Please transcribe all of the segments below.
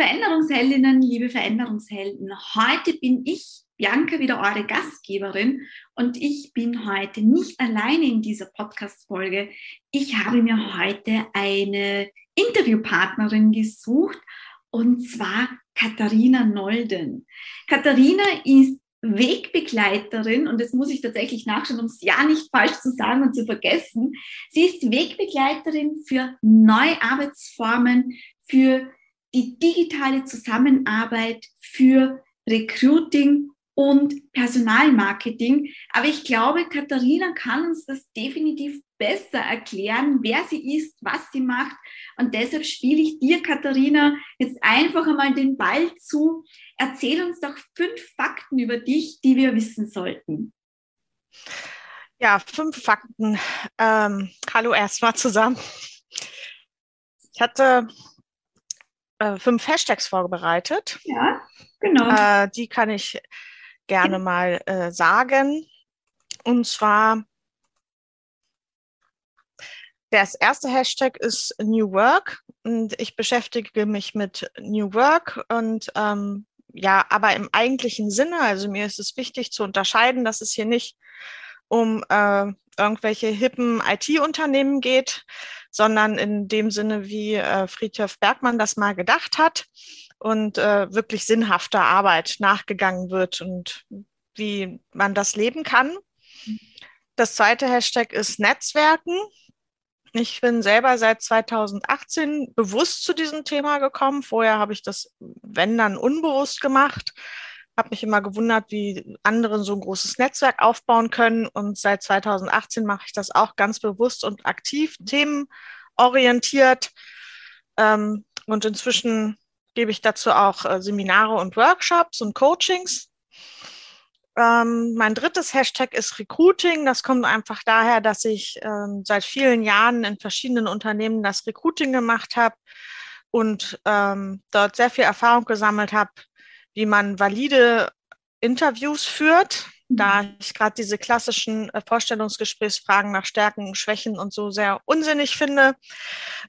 Veränderungsheldinnen, liebe Veränderungshelden, heute bin ich, Bianca, wieder eure Gastgeberin und ich bin heute nicht alleine in dieser Podcast-Folge. Ich habe mir heute eine Interviewpartnerin gesucht und zwar Katharina Nolden. Katharina ist Wegbegleiterin, und das muss ich tatsächlich nachschauen, um es ja nicht falsch zu sagen und zu vergessen. Sie ist Wegbegleiterin für neue Arbeitsformen, für die digitale Zusammenarbeit, für Recruiting und Personalmarketing. Aber ich glaube, Katharina kann uns das definitiv besser erklären, wer sie ist, was sie macht. Und deshalb spiele ich dir, Katharina, jetzt einfach einmal den Ball zu. Erzähl uns doch fünf Fakten über dich, die wir wissen sollten. Ja, fünf Fakten. Ähm, hallo erstmal zusammen. Ich hatte äh, fünf Hashtags vorbereitet. Ja, genau. Äh, die kann ich gerne mal äh, sagen. Und zwar, das erste Hashtag ist New Work und ich beschäftige mich mit New Work und ähm, ja, aber im eigentlichen Sinne, also mir ist es wichtig zu unterscheiden, dass es hier nicht um äh, irgendwelche hippen IT-Unternehmen geht, sondern in dem Sinne, wie äh, Friedhof Bergmann das mal gedacht hat und äh, wirklich sinnhafter Arbeit nachgegangen wird und wie man das leben kann. Das zweite Hashtag ist Netzwerken. Ich bin selber seit 2018 bewusst zu diesem Thema gekommen. Vorher habe ich das, wenn dann, unbewusst gemacht. Habe mich immer gewundert, wie andere so ein großes Netzwerk aufbauen können. Und seit 2018 mache ich das auch ganz bewusst und aktiv, themenorientiert. Ähm, und inzwischen gebe ich dazu auch äh, Seminare und Workshops und Coachings. Ähm, mein drittes Hashtag ist Recruiting. Das kommt einfach daher, dass ich ähm, seit vielen Jahren in verschiedenen Unternehmen das Recruiting gemacht habe und ähm, dort sehr viel Erfahrung gesammelt habe, wie man valide Interviews führt. Da mhm. ich gerade diese klassischen äh, Vorstellungsgesprächsfragen nach Stärken, Schwächen und so sehr unsinnig finde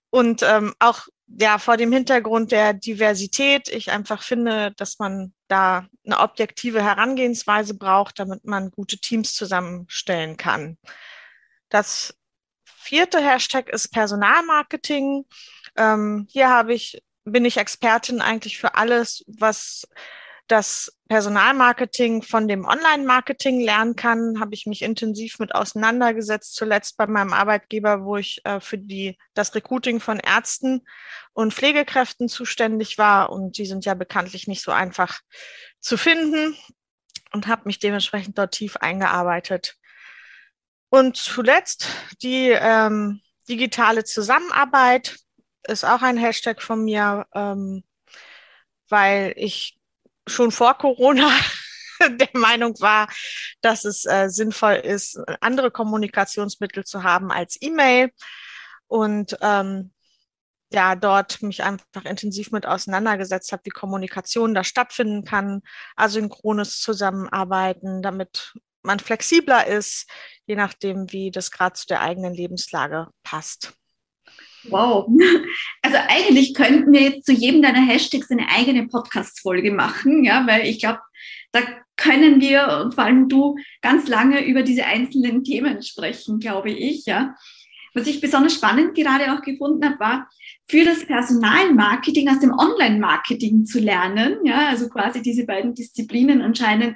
und ähm, auch ja, vor dem Hintergrund der Diversität, ich einfach finde, dass man da eine objektive Herangehensweise braucht, damit man gute Teams zusammenstellen kann. Das vierte Hashtag ist Personalmarketing. Ähm, hier habe ich, bin ich Expertin eigentlich für alles, was das Personalmarketing von dem Online-Marketing lernen kann, habe ich mich intensiv mit auseinandergesetzt, zuletzt bei meinem Arbeitgeber, wo ich äh, für die, das Recruiting von Ärzten und Pflegekräften zuständig war. Und die sind ja bekanntlich nicht so einfach zu finden und habe mich dementsprechend dort tief eingearbeitet. Und zuletzt die ähm, digitale Zusammenarbeit ist auch ein Hashtag von mir, ähm, weil ich schon vor Corona der Meinung war, dass es äh, sinnvoll ist, andere Kommunikationsmittel zu haben als E-Mail. Und ähm, ja, dort mich einfach intensiv mit auseinandergesetzt habe, wie Kommunikation da stattfinden kann, asynchrones Zusammenarbeiten, damit man flexibler ist, je nachdem, wie das gerade zu der eigenen Lebenslage passt. Wow. Also eigentlich könnten wir jetzt zu jedem deiner Hashtags eine eigene Podcast-Folge machen, ja, weil ich glaube, da können wir, vor allem du, ganz lange über diese einzelnen Themen sprechen, glaube ich, ja. Was ich besonders spannend gerade auch gefunden habe, war, für das Personalmarketing aus dem Online-Marketing zu lernen, ja, also quasi diese beiden Disziplinen anscheinend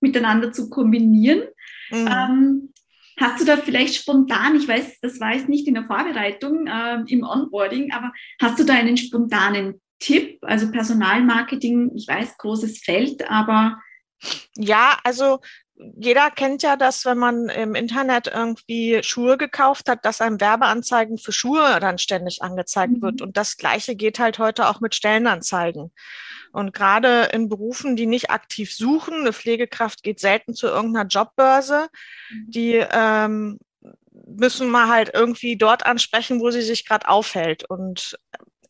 miteinander zu kombinieren. Mhm. Ähm, Hast du da vielleicht spontan, ich weiß, das war jetzt nicht in der Vorbereitung, äh, im Onboarding, aber hast du da einen spontanen Tipp? Also Personalmarketing, ich weiß, großes Feld, aber. Ja, also jeder kennt ja das, wenn man im Internet irgendwie Schuhe gekauft hat, dass einem Werbeanzeigen für Schuhe dann ständig angezeigt mhm. wird. Und das Gleiche geht halt heute auch mit Stellenanzeigen. Und gerade in Berufen, die nicht aktiv suchen, eine Pflegekraft geht selten zu irgendeiner Jobbörse, mhm. die ähm, müssen wir halt irgendwie dort ansprechen, wo sie sich gerade aufhält. Und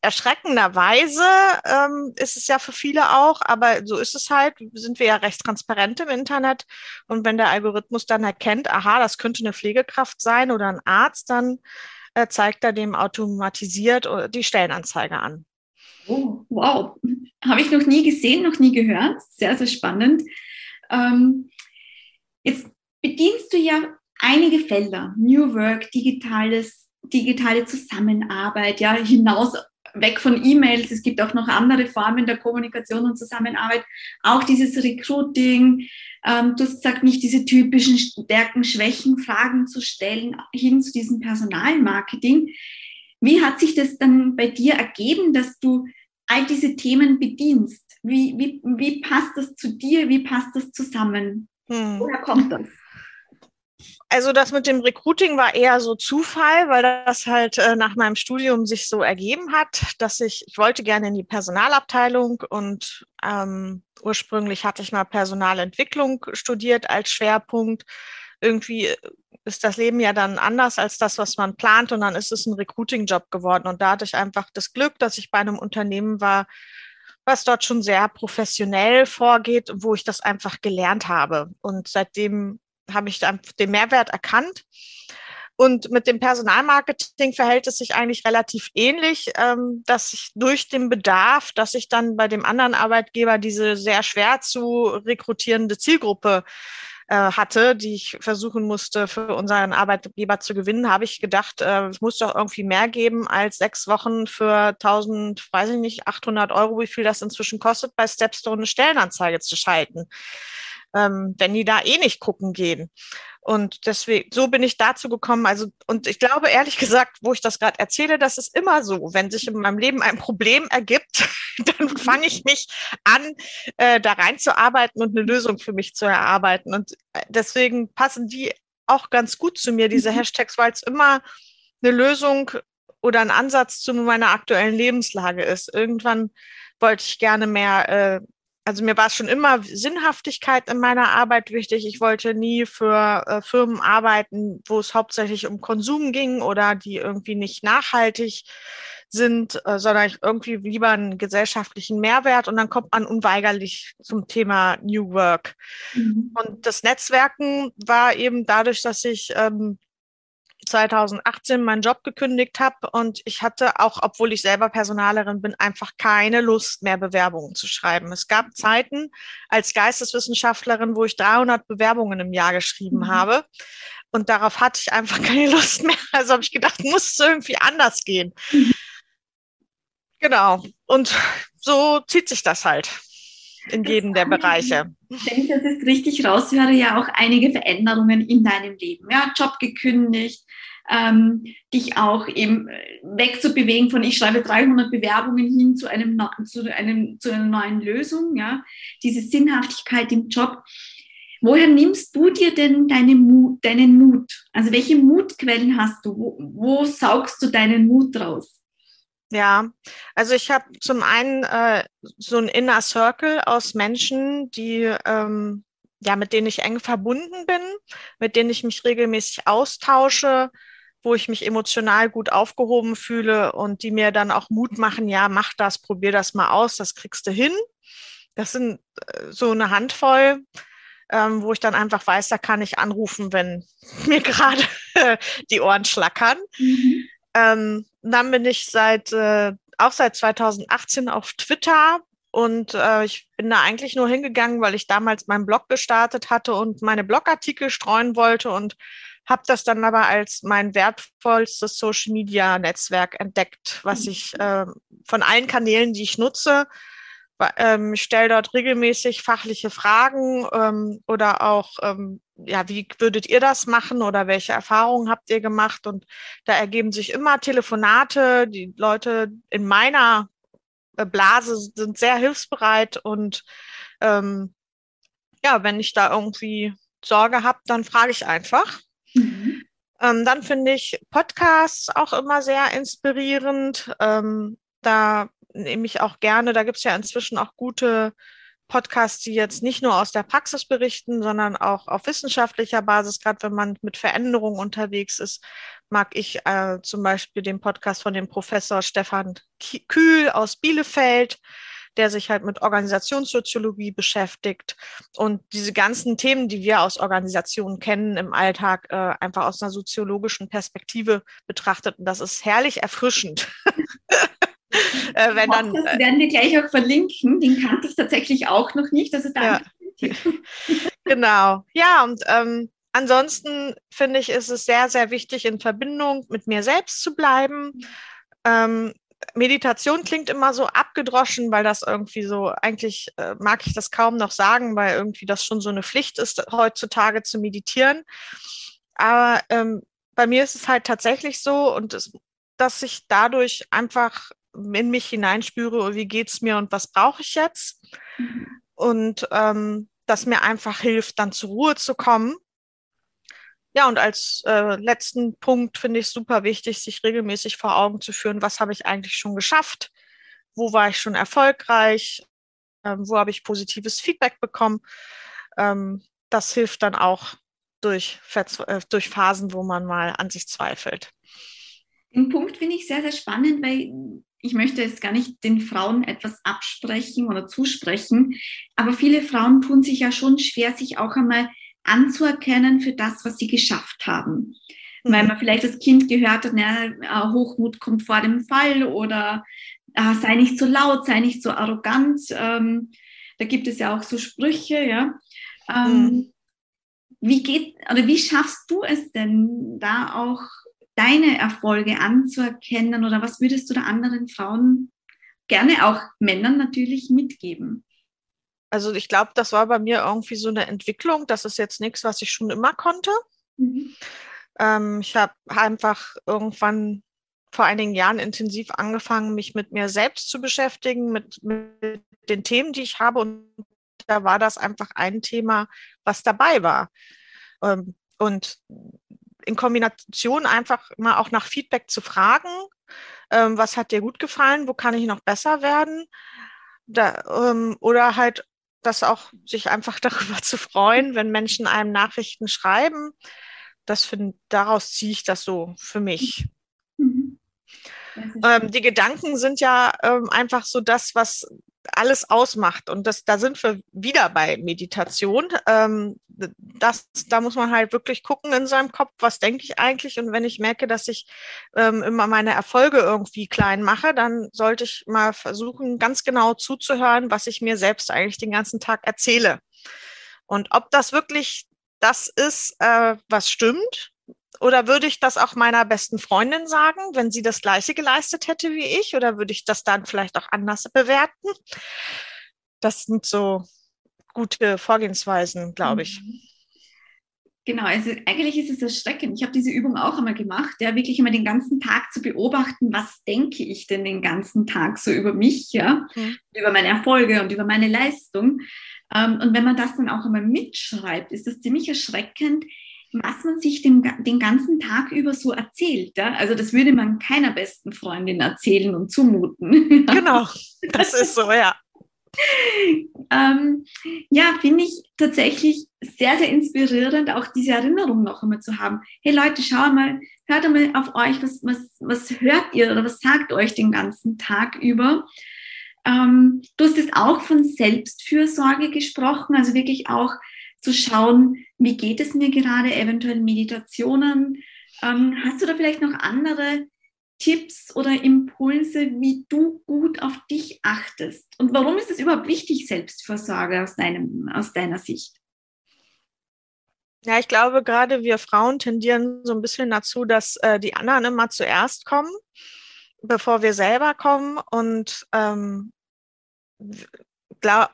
erschreckenderweise ähm, ist es ja für viele auch, aber so ist es halt, sind wir ja recht transparent im Internet. Und wenn der Algorithmus dann erkennt, aha, das könnte eine Pflegekraft sein oder ein Arzt, dann äh, zeigt er dem automatisiert äh, die Stellenanzeige an. Oh, wow. Habe ich noch nie gesehen, noch nie gehört. Sehr, sehr spannend. Ähm, jetzt bedienst du ja einige Felder. New Work, digitales, digitale Zusammenarbeit, ja, hinaus weg von E-Mails. Es gibt auch noch andere Formen der Kommunikation und Zusammenarbeit. Auch dieses Recruiting. Ähm, du hast gesagt, nicht diese typischen Stärken, Schwächen, Fragen zu stellen, hin zu diesem Personalmarketing. Wie hat sich das dann bei dir ergeben, dass du all diese Themen bedienst? Wie, wie, wie passt das zu dir? Wie passt das zusammen? Hm. Woher kommt das? Also das mit dem Recruiting war eher so Zufall, weil das halt äh, nach meinem Studium sich so ergeben hat, dass ich, ich wollte gerne in die Personalabteilung und ähm, ursprünglich hatte ich mal Personalentwicklung studiert als Schwerpunkt. Irgendwie ist das Leben ja dann anders als das, was man plant und dann ist es ein Recruiting-Job geworden. Und da hatte ich einfach das Glück, dass ich bei einem Unternehmen war, was dort schon sehr professionell vorgeht, wo ich das einfach gelernt habe. Und seitdem habe ich den Mehrwert erkannt. Und mit dem Personalmarketing verhält es sich eigentlich relativ ähnlich, ähm, dass ich durch den Bedarf, dass ich dann bei dem anderen Arbeitgeber diese sehr schwer zu rekrutierende Zielgruppe äh, hatte, die ich versuchen musste für unseren Arbeitgeber zu gewinnen, habe ich gedacht, äh, es muss doch irgendwie mehr geben als sechs Wochen für 1000, weiß ich nicht, 800 Euro, wie viel das inzwischen kostet, bei Stepstone eine Stellenanzeige zu schalten ähm, wenn die da eh nicht gucken gehen. Und deswegen, so bin ich dazu gekommen. Also, und ich glaube ehrlich gesagt, wo ich das gerade erzähle, das ist immer so. Wenn sich in meinem Leben ein Problem ergibt, dann mhm. fange ich mich an, äh, da reinzuarbeiten und eine Lösung für mich zu erarbeiten. Und äh, deswegen passen die auch ganz gut zu mir, diese mhm. Hashtags, weil es immer eine Lösung oder ein Ansatz zu meiner aktuellen Lebenslage ist. Irgendwann wollte ich gerne mehr äh, also mir war es schon immer Sinnhaftigkeit in meiner Arbeit wichtig. Ich wollte nie für äh, Firmen arbeiten, wo es hauptsächlich um Konsum ging oder die irgendwie nicht nachhaltig sind, äh, sondern ich irgendwie lieber einen gesellschaftlichen Mehrwert und dann kommt man unweigerlich zum Thema New Work. Mhm. Und das Netzwerken war eben dadurch, dass ich ähm, 2018 meinen Job gekündigt habe und ich hatte auch, obwohl ich selber Personalerin bin, einfach keine Lust mehr Bewerbungen zu schreiben. Es gab Zeiten als Geisteswissenschaftlerin, wo ich 300 Bewerbungen im Jahr geschrieben mhm. habe und darauf hatte ich einfach keine Lust mehr. Also habe ich gedacht, muss es irgendwie anders gehen. Mhm. Genau. Und so zieht sich das halt in jedem der Bereiche. Wenn ich das jetzt richtig raushöre, ja auch einige Veränderungen in deinem Leben. Ja, Job gekündigt, ähm, dich auch eben wegzubewegen von ich schreibe 300 Bewerbungen hin zu, einem, zu, einem, zu einer neuen Lösung, ja, diese Sinnhaftigkeit im Job. Woher nimmst du dir denn deine Mut, deinen Mut? Also welche Mutquellen hast du? Wo, wo saugst du deinen Mut raus? Ja, also ich habe zum einen äh, so ein Inner Circle aus Menschen, die ähm, ja mit denen ich eng verbunden bin, mit denen ich mich regelmäßig austausche, wo ich mich emotional gut aufgehoben fühle und die mir dann auch Mut machen, ja, mach das, probier das mal aus, das kriegst du hin. Das sind äh, so eine Handvoll, ähm, wo ich dann einfach weiß, da kann ich anrufen, wenn mir gerade die Ohren schlackern. Mhm. Ähm, dann bin ich seit äh, auch seit 2018 auf Twitter und äh, ich bin da eigentlich nur hingegangen, weil ich damals meinen Blog gestartet hatte und meine Blogartikel streuen wollte und habe das dann aber als mein wertvollstes Social Media Netzwerk entdeckt, was ich äh, von allen Kanälen, die ich nutze, ähm, stelle dort regelmäßig fachliche Fragen ähm, oder auch, ähm, ja, wie würdet ihr das machen oder welche Erfahrungen habt ihr gemacht? Und da ergeben sich immer Telefonate. Die Leute in meiner äh, Blase sind sehr hilfsbereit und ähm, ja, wenn ich da irgendwie Sorge habe, dann frage ich einfach. Mhm. Ähm, dann finde ich Podcasts auch immer sehr inspirierend. Ähm, da nehme ich auch gerne, da gibt es ja inzwischen auch gute Podcasts, die jetzt nicht nur aus der Praxis berichten, sondern auch auf wissenschaftlicher Basis, gerade wenn man mit Veränderungen unterwegs ist, mag ich äh, zum Beispiel den Podcast von dem Professor Stefan Kühl aus Bielefeld der sich halt mit Organisationssoziologie beschäftigt und diese ganzen Themen, die wir aus Organisationen kennen im Alltag, äh, einfach aus einer soziologischen Perspektive betrachtet. Und das ist herrlich erfrischend. äh, wenn dann, das äh, werden wir gleich auch verlinken. Den kannte ich tatsächlich auch noch nicht. Also danke. Ja. genau. Ja, und ähm, ansonsten finde ich, ist es sehr, sehr wichtig, in Verbindung mit mir selbst zu bleiben. Ähm, Meditation klingt immer so abgedroschen, weil das irgendwie so, eigentlich äh, mag ich das kaum noch sagen, weil irgendwie das schon so eine Pflicht ist, heutzutage zu meditieren. Aber ähm, bei mir ist es halt tatsächlich so und es, dass ich dadurch einfach in mich hineinspüre, wie geht es mir und was brauche ich jetzt? Mhm. Und ähm, das mir einfach hilft, dann zur Ruhe zu kommen ja, und als äh, letzten Punkt finde ich super wichtig, sich regelmäßig vor Augen zu führen, was habe ich eigentlich schon geschafft, wo war ich schon erfolgreich, ähm, wo habe ich positives Feedback bekommen. Ähm, das hilft dann auch durch, äh, durch Phasen, wo man mal an sich zweifelt. Den Punkt finde ich sehr, sehr spannend, weil ich möchte jetzt gar nicht den Frauen etwas absprechen oder zusprechen, aber viele Frauen tun sich ja schon schwer, sich auch einmal anzuerkennen für das, was sie geschafft haben. Mhm. Weil man vielleicht als Kind gehört hat, na, Hochmut kommt vor dem Fall oder äh, sei nicht so laut, sei nicht so arrogant. Ähm, da gibt es ja auch so Sprüche, ja. Ähm, mhm. Wie geht oder wie schaffst du es denn, da auch deine Erfolge anzuerkennen oder was würdest du da anderen Frauen, gerne auch Männern natürlich mitgeben? Also ich glaube, das war bei mir irgendwie so eine Entwicklung. Das ist jetzt nichts, was ich schon immer konnte. Mhm. Ähm, ich habe einfach irgendwann vor einigen Jahren intensiv angefangen, mich mit mir selbst zu beschäftigen, mit, mit den Themen, die ich habe. Und da war das einfach ein Thema, was dabei war. Ähm, und in Kombination einfach mal auch nach Feedback zu fragen, ähm, was hat dir gut gefallen, wo kann ich noch besser werden? Da, ähm, oder halt das auch, sich einfach darüber zu freuen, wenn Menschen einem Nachrichten schreiben. Das find, daraus ziehe ich das so für mich. Mhm. Ähm, die Gedanken sind ja ähm, einfach so das, was alles ausmacht. Und das, da sind wir wieder bei Meditation. Ähm, das, da muss man halt wirklich gucken in seinem Kopf, was denke ich eigentlich. Und wenn ich merke, dass ich ähm, immer meine Erfolge irgendwie klein mache, dann sollte ich mal versuchen, ganz genau zuzuhören, was ich mir selbst eigentlich den ganzen Tag erzähle. Und ob das wirklich das ist, äh, was stimmt, oder würde ich das auch meiner besten Freundin sagen, wenn sie das Gleiche geleistet hätte wie ich? Oder würde ich das dann vielleicht auch anders bewerten? Das sind so gute Vorgehensweisen, glaube ich. Mhm. Genau, also eigentlich ist es erschreckend. Ich habe diese Übung auch einmal gemacht, ja, wirklich immer den ganzen Tag zu beobachten, was denke ich denn den ganzen Tag so über mich, ja, mhm. über meine Erfolge und über meine Leistung. Ähm, und wenn man das dann auch einmal mitschreibt, ist das ziemlich erschreckend, was man sich den, den ganzen Tag über so erzählt. Ja? Also das würde man keiner besten Freundin erzählen und zumuten. Genau, das ist so, ja. ähm, ja, finde ich tatsächlich sehr, sehr inspirierend, auch diese Erinnerung noch einmal zu haben. Hey Leute, schau mal, hört einmal auf euch, was, was, was hört ihr oder was sagt euch den ganzen Tag über? Ähm, du hast jetzt auch von Selbstfürsorge gesprochen, also wirklich auch zu schauen, wie geht es mir gerade, eventuell Meditationen. Ähm, hast du da vielleicht noch andere Tipps oder Impulse, wie du gut auf dich achtest? Und warum ist es überhaupt wichtig, Selbstversorge aus, deinem, aus deiner Sicht? Ja, ich glaube, gerade wir Frauen tendieren so ein bisschen dazu, dass äh, die anderen immer zuerst kommen, bevor wir selber kommen. Und ähm,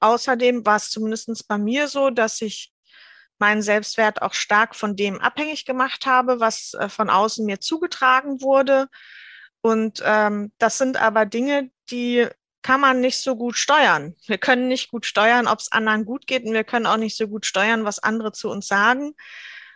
außerdem war es zumindest bei mir so, dass ich meinen Selbstwert auch stark von dem abhängig gemacht habe, was äh, von außen mir zugetragen wurde. Und ähm, das sind aber Dinge, die kann man nicht so gut steuern. Wir können nicht gut steuern, ob es anderen gut geht und wir können auch nicht so gut steuern, was andere zu uns sagen.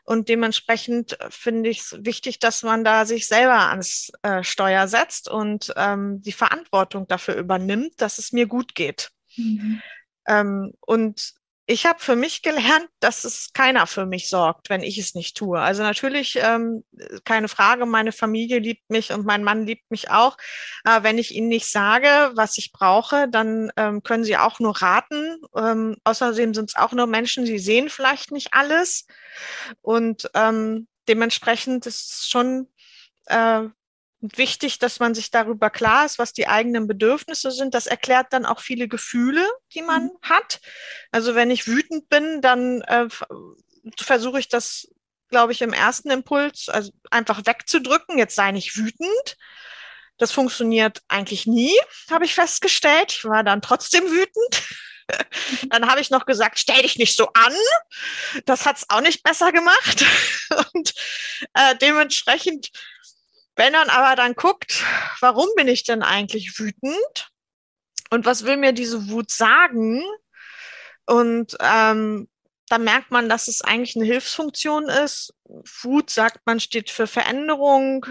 Und dementsprechend äh, finde ich es wichtig, dass man da sich selber ans äh, Steuer setzt und ähm, die Verantwortung dafür übernimmt, dass es mir gut geht. Mhm. Ähm, und ich habe für mich gelernt, dass es keiner für mich sorgt, wenn ich es nicht tue. Also natürlich, ähm, keine Frage, meine Familie liebt mich und mein Mann liebt mich auch. Aber wenn ich ihnen nicht sage, was ich brauche, dann ähm, können sie auch nur raten. Ähm, außerdem sind es auch nur Menschen, sie sehen vielleicht nicht alles. Und ähm, dementsprechend ist es schon äh, wichtig, dass man sich darüber klar ist, was die eigenen Bedürfnisse sind. Das erklärt dann auch viele Gefühle, die man mhm. hat. Also wenn ich wütend bin, dann äh, versuche ich das, glaube ich, im ersten Impuls also einfach wegzudrücken. Jetzt sei nicht wütend. Das funktioniert eigentlich nie, habe ich festgestellt. Ich war dann trotzdem wütend. Dann habe ich noch gesagt, stell dich nicht so an. Das hat es auch nicht besser gemacht. Und äh, dementsprechend wenn man aber dann guckt, warum bin ich denn eigentlich wütend und was will mir diese Wut sagen? Und ähm, da merkt man, dass es eigentlich eine Hilfsfunktion ist. Wut, sagt man, steht für Veränderung,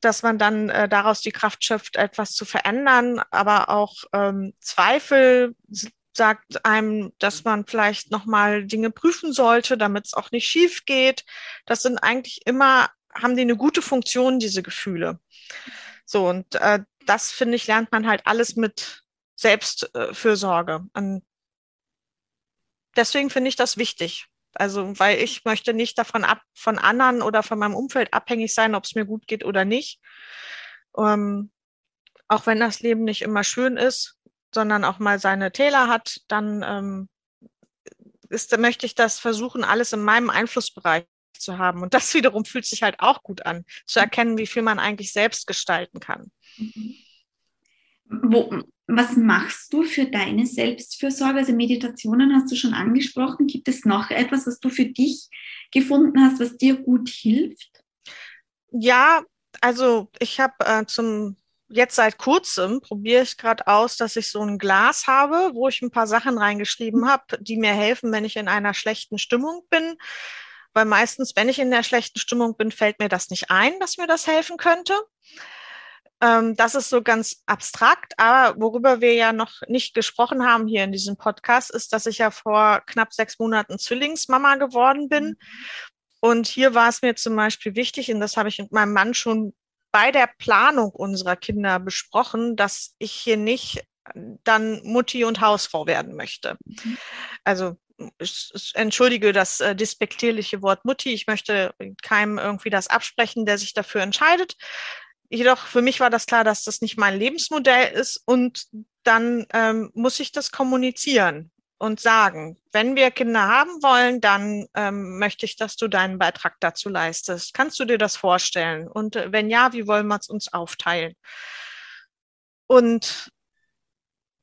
dass man dann äh, daraus die Kraft schöpft, etwas zu verändern, aber auch ähm, Zweifel sagt einem, dass man vielleicht nochmal Dinge prüfen sollte, damit es auch nicht schief geht. Das sind eigentlich immer haben die eine gute Funktion, diese Gefühle. So, und äh, das, finde ich, lernt man halt alles mit Selbstfürsorge. Und deswegen finde ich das wichtig. Also, weil ich möchte nicht davon ab, von anderen oder von meinem Umfeld abhängig sein, ob es mir gut geht oder nicht. Ähm, auch wenn das Leben nicht immer schön ist, sondern auch mal seine Täler hat, dann ähm, ist, möchte ich das versuchen, alles in meinem Einflussbereich zu haben. Und das wiederum fühlt sich halt auch gut an, zu erkennen, wie viel man eigentlich selbst gestalten kann. Mhm. Wo, was machst du für deine Selbstfürsorge? Also Meditationen hast du schon angesprochen. Gibt es noch etwas, was du für dich gefunden hast, was dir gut hilft? Ja, also ich habe äh, zum jetzt seit kurzem probiere ich gerade aus, dass ich so ein Glas habe, wo ich ein paar Sachen reingeschrieben habe, die mir helfen, wenn ich in einer schlechten Stimmung bin weil meistens, wenn ich in der schlechten Stimmung bin, fällt mir das nicht ein, dass mir das helfen könnte. Ähm, das ist so ganz abstrakt, aber worüber wir ja noch nicht gesprochen haben hier in diesem Podcast, ist, dass ich ja vor knapp sechs Monaten Zwillingsmama geworden bin. Mhm. Und hier war es mir zum Beispiel wichtig, und das habe ich mit meinem Mann schon bei der Planung unserer Kinder besprochen, dass ich hier nicht dann Mutti und Hausfrau werden möchte. Mhm. Also entschuldige das äh, despektierliche Wort Mutti. Ich möchte keinem irgendwie das absprechen, der sich dafür entscheidet. Jedoch für mich war das klar, dass das nicht mein Lebensmodell ist und dann ähm, muss ich das kommunizieren und sagen, wenn wir Kinder haben wollen, dann ähm, möchte ich, dass du deinen Beitrag dazu leistest. Kannst du dir das vorstellen? Und äh, wenn ja, wie wollen wir es uns aufteilen? Und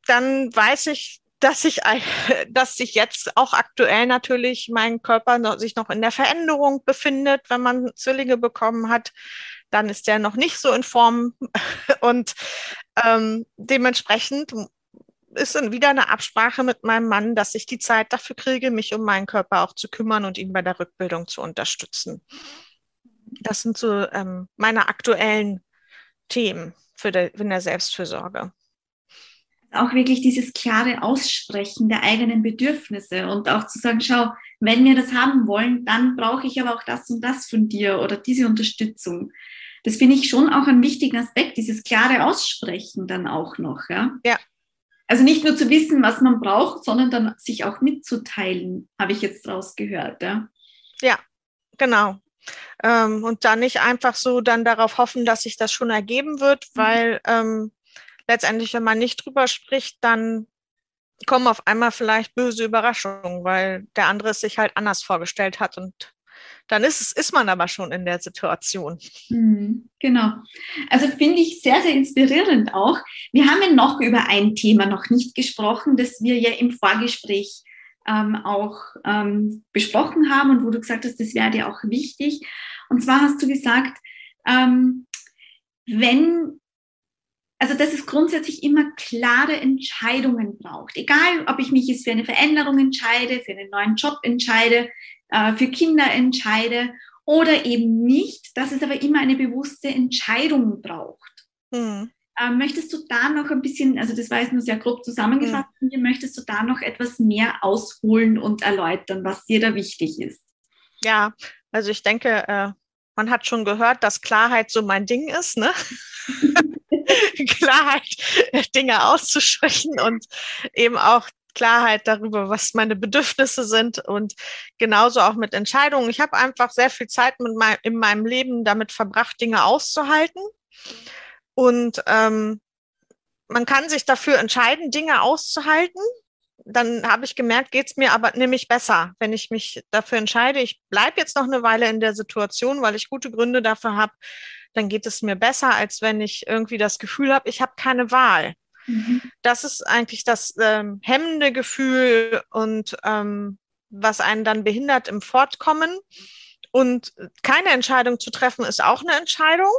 dann weiß ich, dass ich, dass sich jetzt auch aktuell natürlich mein Körper noch, sich noch in der Veränderung befindet, wenn man Zwillinge bekommen hat. Dann ist der noch nicht so in Form und ähm, dementsprechend ist dann wieder eine Absprache mit meinem Mann, dass ich die Zeit dafür kriege, mich um meinen Körper auch zu kümmern und ihn bei der Rückbildung zu unterstützen. Das sind so ähm, meine aktuellen Themen für der, in der Selbstfürsorge auch wirklich dieses klare Aussprechen der eigenen Bedürfnisse und auch zu sagen, schau, wenn wir das haben wollen, dann brauche ich aber auch das und das von dir oder diese Unterstützung. Das finde ich schon auch einen wichtigen Aspekt, dieses klare Aussprechen dann auch noch, ja. Ja. Also nicht nur zu wissen, was man braucht, sondern dann sich auch mitzuteilen, habe ich jetzt rausgehört, ja. Ja, genau. Ähm, und dann nicht einfach so dann darauf hoffen, dass sich das schon ergeben wird, mhm. weil ähm, letztendlich, wenn man nicht drüber spricht, dann kommen auf einmal vielleicht böse Überraschungen, weil der andere es sich halt anders vorgestellt hat und dann ist es, ist man aber schon in der Situation. Mhm, genau. Also finde ich sehr, sehr inspirierend auch. Wir haben ja noch über ein Thema noch nicht gesprochen, das wir ja im Vorgespräch ähm, auch ähm, besprochen haben und wo du gesagt hast, das wäre dir auch wichtig. Und zwar hast du gesagt, ähm, wenn also dass es grundsätzlich immer klare Entscheidungen braucht. Egal, ob ich mich jetzt für eine Veränderung entscheide, für einen neuen Job entscheide, äh, für Kinder entscheide oder eben nicht, dass es aber immer eine bewusste Entscheidung braucht. Hm. Möchtest du da noch ein bisschen, also das war jetzt nur sehr grob zusammengefasst, hm. möchtest du da noch etwas mehr ausholen und erläutern, was dir da wichtig ist? Ja, also ich denke, äh, man hat schon gehört, dass Klarheit so mein Ding ist. Ne? Klarheit, Dinge auszusprechen und eben auch Klarheit darüber, was meine Bedürfnisse sind und genauso auch mit Entscheidungen. Ich habe einfach sehr viel Zeit mit mein, in meinem Leben damit verbracht, Dinge auszuhalten. Und ähm, man kann sich dafür entscheiden, Dinge auszuhalten. Dann habe ich gemerkt, geht es mir aber nämlich besser, wenn ich mich dafür entscheide, ich bleibe jetzt noch eine Weile in der Situation, weil ich gute Gründe dafür habe, dann geht es mir besser, als wenn ich irgendwie das Gefühl habe, ich habe keine Wahl. Mhm. Das ist eigentlich das ähm, hemmende Gefühl und ähm, was einen dann behindert im Fortkommen. Und keine Entscheidung zu treffen, ist auch eine Entscheidung.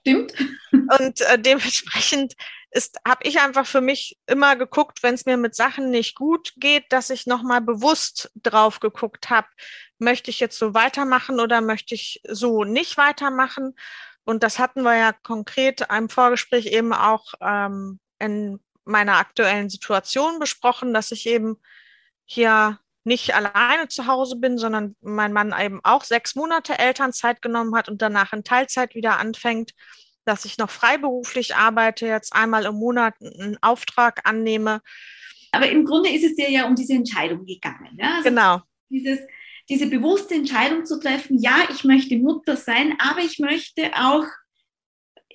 Stimmt. Und äh, dementsprechend ist, habe ich einfach für mich immer geguckt, wenn es mir mit Sachen nicht gut geht, dass ich nochmal bewusst drauf geguckt habe, möchte ich jetzt so weitermachen oder möchte ich so nicht weitermachen? Und das hatten wir ja konkret im Vorgespräch eben auch ähm, in meiner aktuellen Situation besprochen, dass ich eben hier nicht alleine zu Hause bin, sondern mein Mann eben auch sechs Monate Elternzeit genommen hat und danach in Teilzeit wieder anfängt, dass ich noch freiberuflich arbeite, jetzt einmal im Monat einen Auftrag annehme. Aber im Grunde ist es dir ja um diese Entscheidung gegangen. Ja? Also genau. Dieses, diese bewusste Entscheidung zu treffen, ja, ich möchte Mutter sein, aber ich möchte auch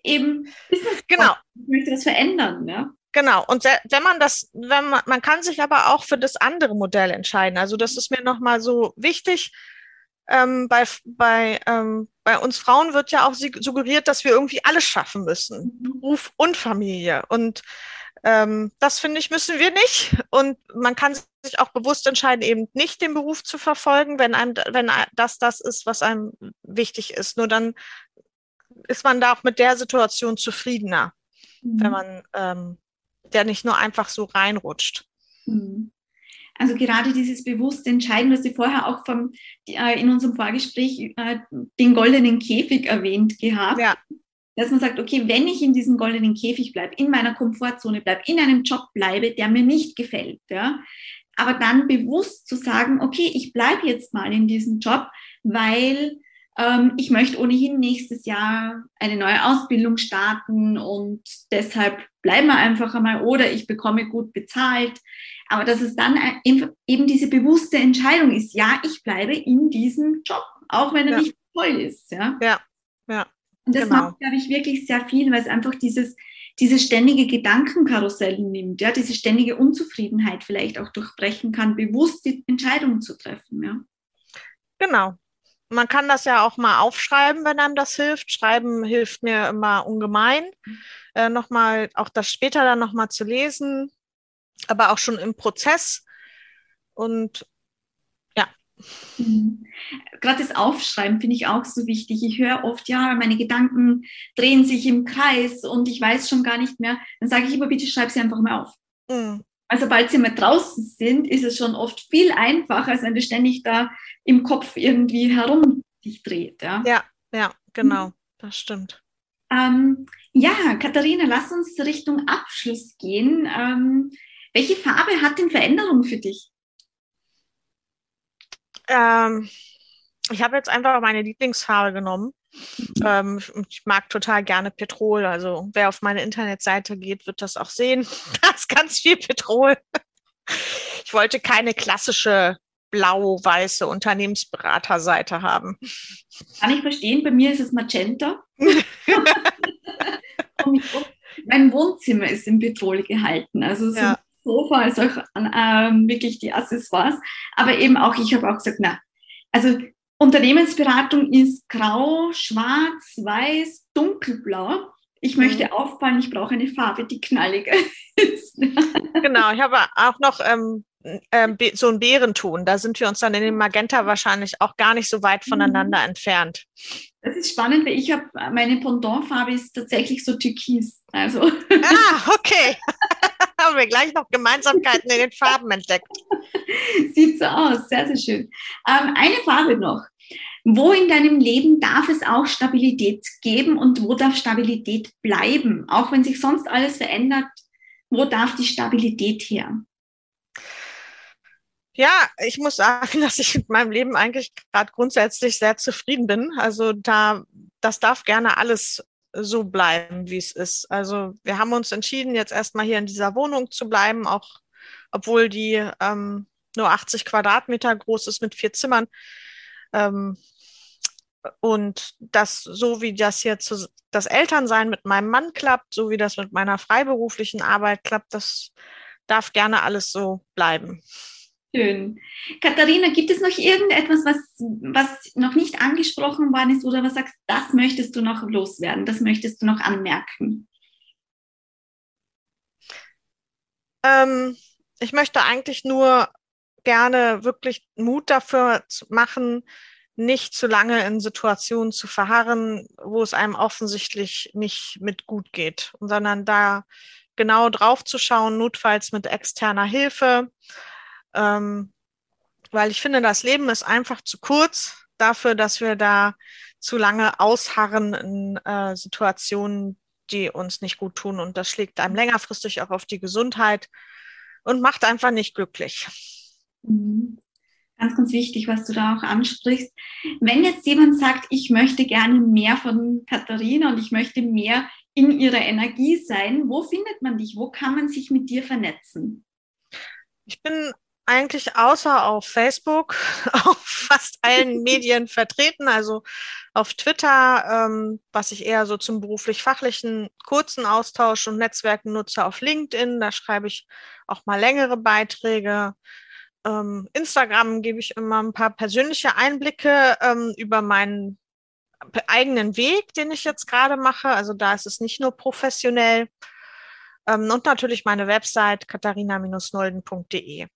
eben Business genau. ich möchte das verändern. Ja? Genau. Und wenn man das, wenn man, man kann sich aber auch für das andere Modell entscheiden. Also das ist mir nochmal so wichtig. Ähm, bei, bei, ähm, bei uns Frauen wird ja auch suggeriert, dass wir irgendwie alles schaffen müssen. Mhm. Beruf und Familie. Und ähm, das finde ich, müssen wir nicht. Und man kann sich auch bewusst entscheiden, eben nicht den Beruf zu verfolgen, wenn einem, wenn das das ist, was einem wichtig ist. Nur dann ist man da auch mit der Situation zufriedener, mhm. wenn man ähm, der nicht nur einfach so reinrutscht. Mhm. Also gerade dieses bewusste Entscheiden, was Sie vorher auch vom, äh, in unserem Vorgespräch äh, den goldenen Käfig erwähnt gehabt. Ja. Dass man sagt, okay, wenn ich in diesem goldenen Käfig bleibe, in meiner Komfortzone bleibe, in einem Job bleibe, der mir nicht gefällt, ja, aber dann bewusst zu sagen, okay, ich bleibe jetzt mal in diesem Job, weil ähm, ich möchte ohnehin nächstes Jahr eine neue Ausbildung starten und deshalb bleiben wir einfach einmal oder ich bekomme gut bezahlt. Aber dass es dann eben diese bewusste Entscheidung ist, ja, ich bleibe in diesem Job, auch wenn er ja. nicht toll ist. Ja, ja. ja. Und das genau. macht, glaube ich, wirklich sehr viel, weil es einfach dieses, dieses ständige Gedankenkarussell nimmt, ja, diese ständige Unzufriedenheit vielleicht auch durchbrechen kann, bewusst die Entscheidung zu treffen. Ja. Genau, man kann das ja auch mal aufschreiben, wenn einem das hilft. Schreiben hilft mir immer ungemein. Äh, nochmal, auch das später dann nochmal zu lesen, aber auch schon im Prozess. Und. Mhm. Gerade das Aufschreiben finde ich auch so wichtig. Ich höre oft, ja, meine Gedanken drehen sich im Kreis und ich weiß schon gar nicht mehr. Dann sage ich immer, bitte schreib sie einfach mal auf. Mhm. Also sobald sie mal draußen sind, ist es schon oft viel einfacher, als wenn du ständig da im Kopf irgendwie herum dich dreht. Ja, ja, ja genau, das stimmt. Ähm, ja, Katharina, lass uns Richtung Abschluss gehen. Ähm, welche Farbe hat denn Veränderung für dich? Ähm, ich habe jetzt einfach meine Lieblingsfarbe genommen. Ähm, ich mag total gerne Petrol. Also wer auf meine Internetseite geht, wird das auch sehen. Da ist ganz viel Petrol. Ich wollte keine klassische blau-weiße Unternehmensberaterseite haben. Kann ich verstehen. Bei mir ist es Magenta. mein Wohnzimmer ist in Petrol gehalten. Also so ja. Sofa als auch ähm, wirklich die Accessoires. Aber eben auch, ich habe auch gesagt, na, also Unternehmensberatung ist grau, schwarz, weiß, dunkelblau. Ich möchte mhm. auffallen, ich brauche eine Farbe, die knalliger ist. genau, ich habe auch noch ähm, ähm, so einen Bärenton. Da sind wir uns dann in dem Magenta wahrscheinlich auch gar nicht so weit voneinander mhm. entfernt. Das ist spannend, weil ich habe, meine Pendantfarbe ist tatsächlich so türkis. Also. Ah, okay. haben wir gleich noch Gemeinsamkeiten in den Farben entdeckt. Sieht so aus, sehr, sehr schön. Ähm, eine Farbe noch. Wo in deinem Leben darf es auch Stabilität geben und wo darf Stabilität bleiben? Auch wenn sich sonst alles verändert, wo darf die Stabilität her? Ja, ich muss sagen, dass ich mit meinem Leben eigentlich gerade grundsätzlich sehr zufrieden bin. Also da, das darf gerne alles so bleiben, wie es ist. Also wir haben uns entschieden, jetzt erstmal hier in dieser Wohnung zu bleiben, auch obwohl die ähm, nur 80 Quadratmeter groß ist mit vier Zimmern. Ähm, und das, so wie das jetzt das Elternsein mit meinem Mann klappt, so wie das mit meiner freiberuflichen Arbeit klappt, das darf gerne alles so bleiben. Schön. Katharina, gibt es noch irgendetwas, was, was noch nicht angesprochen worden ist oder was sagst, das möchtest du noch loswerden, das möchtest du noch anmerken? Ähm, ich möchte eigentlich nur gerne wirklich Mut dafür machen, nicht zu lange in Situationen zu verharren, wo es einem offensichtlich nicht mit gut geht, sondern da genau drauf zu schauen, notfalls mit externer Hilfe, ähm, weil ich finde, das Leben ist einfach zu kurz dafür, dass wir da zu lange ausharren in äh, Situationen, die uns nicht gut tun. Und das schlägt einem längerfristig auch auf die Gesundheit und macht einfach nicht glücklich. Mhm. Ganz, ganz wichtig, was du da auch ansprichst. Wenn jetzt jemand sagt, ich möchte gerne mehr von Katharina und ich möchte mehr in ihrer Energie sein, wo findet man dich? Wo kann man sich mit dir vernetzen? Ich bin eigentlich außer auf Facebook auf fast allen Medien vertreten, also auf Twitter, ähm, was ich eher so zum beruflich-fachlichen kurzen Austausch und Netzwerken nutze, auf LinkedIn, da schreibe ich auch mal längere Beiträge ähm, Instagram gebe ich immer ein paar persönliche Einblicke ähm, über meinen eigenen Weg, den ich jetzt gerade mache. Also da ist es nicht nur professionell. Ähm, und natürlich meine Website katharina-nolden.de.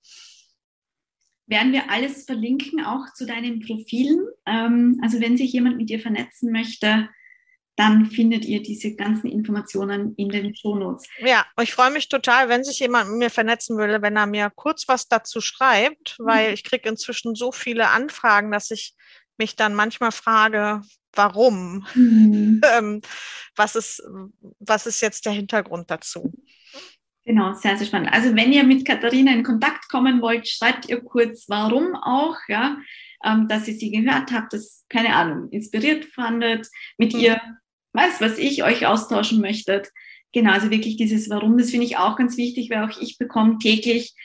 Werden wir alles verlinken, auch zu deinen Profilen. Ähm, also wenn sich jemand mit dir vernetzen möchte, dann findet ihr diese ganzen Informationen in den Shownotes. Ja, ich freue mich total, wenn sich jemand mit mir vernetzen würde, wenn er mir kurz was dazu schreibt, mhm. weil ich kriege inzwischen so viele Anfragen, dass ich mich dann manchmal frage, warum? Mhm. ähm, was, ist, was ist jetzt der Hintergrund dazu? Genau, sehr, sehr spannend. Also wenn ihr mit Katharina in Kontakt kommen wollt, schreibt ihr kurz, warum auch, ja, ähm, dass ihr sie gehört habt, das, keine Ahnung, inspiriert fandet, mit mhm. ihr was, was ich euch austauschen möchtet. Genau, also wirklich dieses Warum, das finde ich auch ganz wichtig, weil auch ich bekomme täglich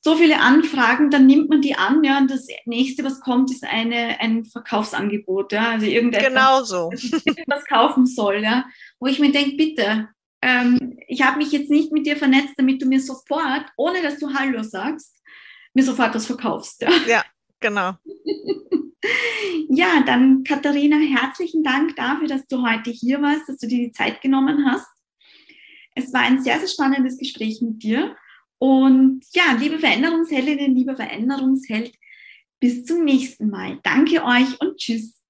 so viele Anfragen, dann nimmt man die an, ja, und das nächste, was kommt, ist eine, ein Verkaufsangebot, ja, also irgendetwas, genau so. was kaufen soll, ja, wo ich mir denke, bitte, ähm, ich habe mich jetzt nicht mit dir vernetzt, damit du mir sofort, ohne dass du Hallo sagst, mir sofort was verkaufst, ja. Ja, genau. Ja, dann Katharina, herzlichen Dank dafür, dass du heute hier warst, dass du dir die Zeit genommen hast. Es war ein sehr, sehr spannendes Gespräch mit dir. Und ja, liebe Veränderungsheldinnen, lieber Veränderungsheld, bis zum nächsten Mal. Danke euch und tschüss.